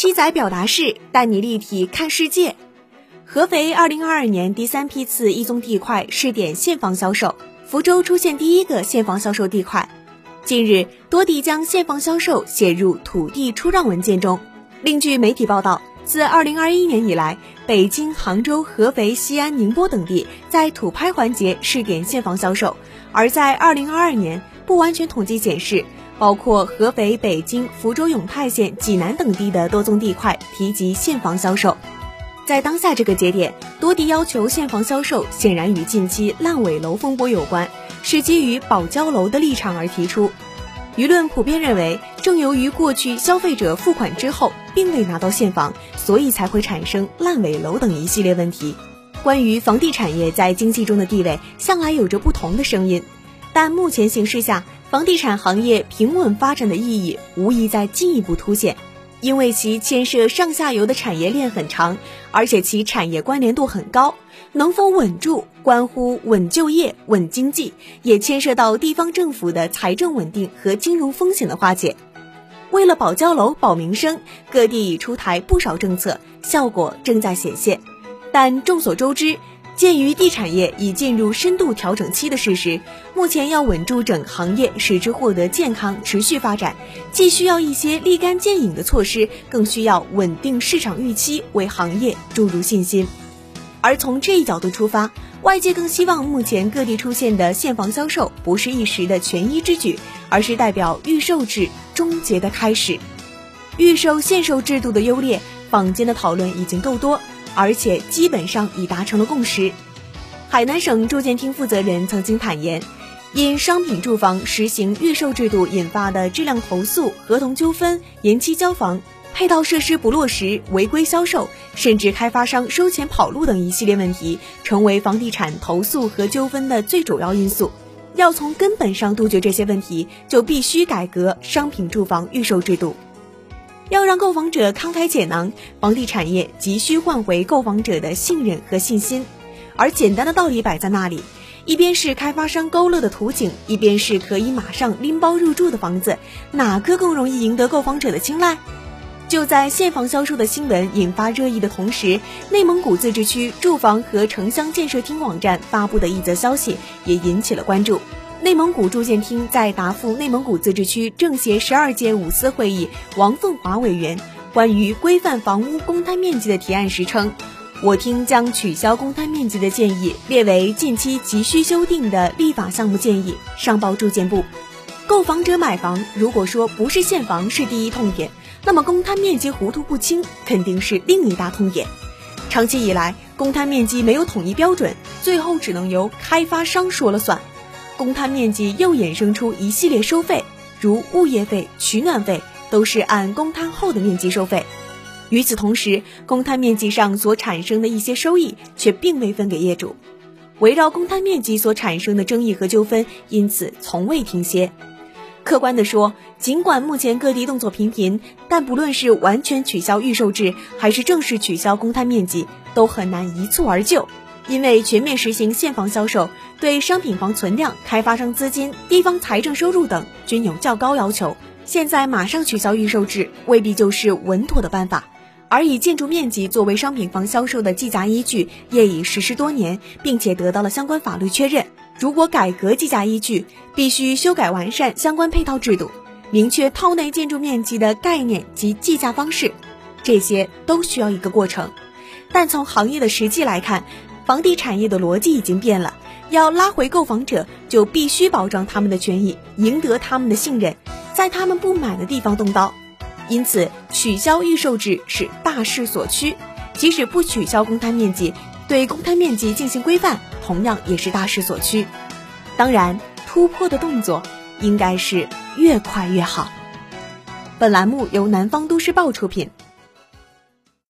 七仔表达式带你立体看世界。合肥二零二二年第三批次一宗地块试点现房销售，福州出现第一个现房销售地块。近日，多地将现房销售写入土地出让文件中。另据媒体报道，自二零二一年以来，北京、杭州、合肥、西安、宁波等地在土拍环节试点现房销售，而在二零二二年，不完全统计显示，包括合肥、北京、福州永泰县、济南等地的多宗地块提及现房销售。在当下这个节点，多地要求现房销售，显然与近期烂尾楼风波有关。是基于保交楼的立场而提出，舆论普遍认为，正由于过去消费者付款之后并未拿到现房，所以才会产生烂尾楼等一系列问题。关于房地产业在经济中的地位，向来有着不同的声音，但目前形势下，房地产行业平稳发展的意义无疑在进一步凸显。因为其牵涉上下游的产业链很长，而且其产业关联度很高，能否稳住关乎稳就业、稳经济，也牵涉到地方政府的财政稳定和金融风险的化解。为了保交楼、保民生，各地已出台不少政策，效果正在显现。但众所周知。鉴于地产业已进入深度调整期的事实，目前要稳住整行业，使之获得健康持续发展，既需要一些立竿见影的措施，更需要稳定市场预期，为行业注入信心。而从这一角度出发，外界更希望目前各地出现的现房销售不是一时的权宜之举，而是代表预售制终结的开始。预售限售制度的优劣，坊间的讨论已经够多。而且基本上已达成了共识。海南省住建厅负责人曾经坦言，因商品住房实行预售制度引发的质量投诉、合同纠纷、延期交房、配套设施不落实、违规销售，甚至开发商收钱跑路等一系列问题，成为房地产投诉和纠纷的最主要因素。要从根本上杜绝这些问题，就必须改革商品住房预售制度。要让购房者慷慨解囊，房地产业急需换回购房者的信任和信心。而简单的道理摆在那里：一边是开发商勾勒的图景，一边是可以马上拎包入住的房子，哪个更容易赢得购房者的青睐？就在现房销售的新闻引发热议的同时，内蒙古自治区住房和城乡建设厅网站发布的一则消息也引起了关注。内蒙古住建厅在答复内蒙古自治区政协十二届五次会议王凤华委员关于规范房屋公摊面积的提案时称，我厅将取消公摊面积的建议列为近期急需修订的立法项目建议，上报住建部。购房者买房，如果说不是现房是第一痛点，那么公摊面积糊涂不清肯定是另一大痛点。长期以来，公摊面积没有统一标准，最后只能由开发商说了算。公摊面积又衍生出一系列收费，如物业费、取暖费，都是按公摊后的面积收费。与此同时，公摊面积上所产生的一些收益却并未分给业主。围绕公摊面积所产生的争议和纠纷，因此从未停歇。客观地说，尽管目前各地动作频频，但不论是完全取消预售制，还是正式取消公摊面积，都很难一蹴而就。因为全面实行现房销售，对商品房存量、开发商资金、地方财政收入等均有较高要求。现在马上取消预售制，未必就是稳妥的办法。而以建筑面积作为商品房销售的计价依据，业已实施多年，并且得到了相关法律确认。如果改革计价依据，必须修改完善相关配套制度，明确套内建筑面积的概念及计价方式，这些都需要一个过程。但从行业的实际来看，房地产业的逻辑已经变了，要拉回购房者，就必须保障他们的权益，赢得他们的信任，在他们不满的地方动刀。因此，取消预售制是大势所趋。即使不取消公摊面积，对公摊面积进行规范，同样也是大势所趋。当然，突破的动作应该是越快越好。本栏目由南方都市报出品。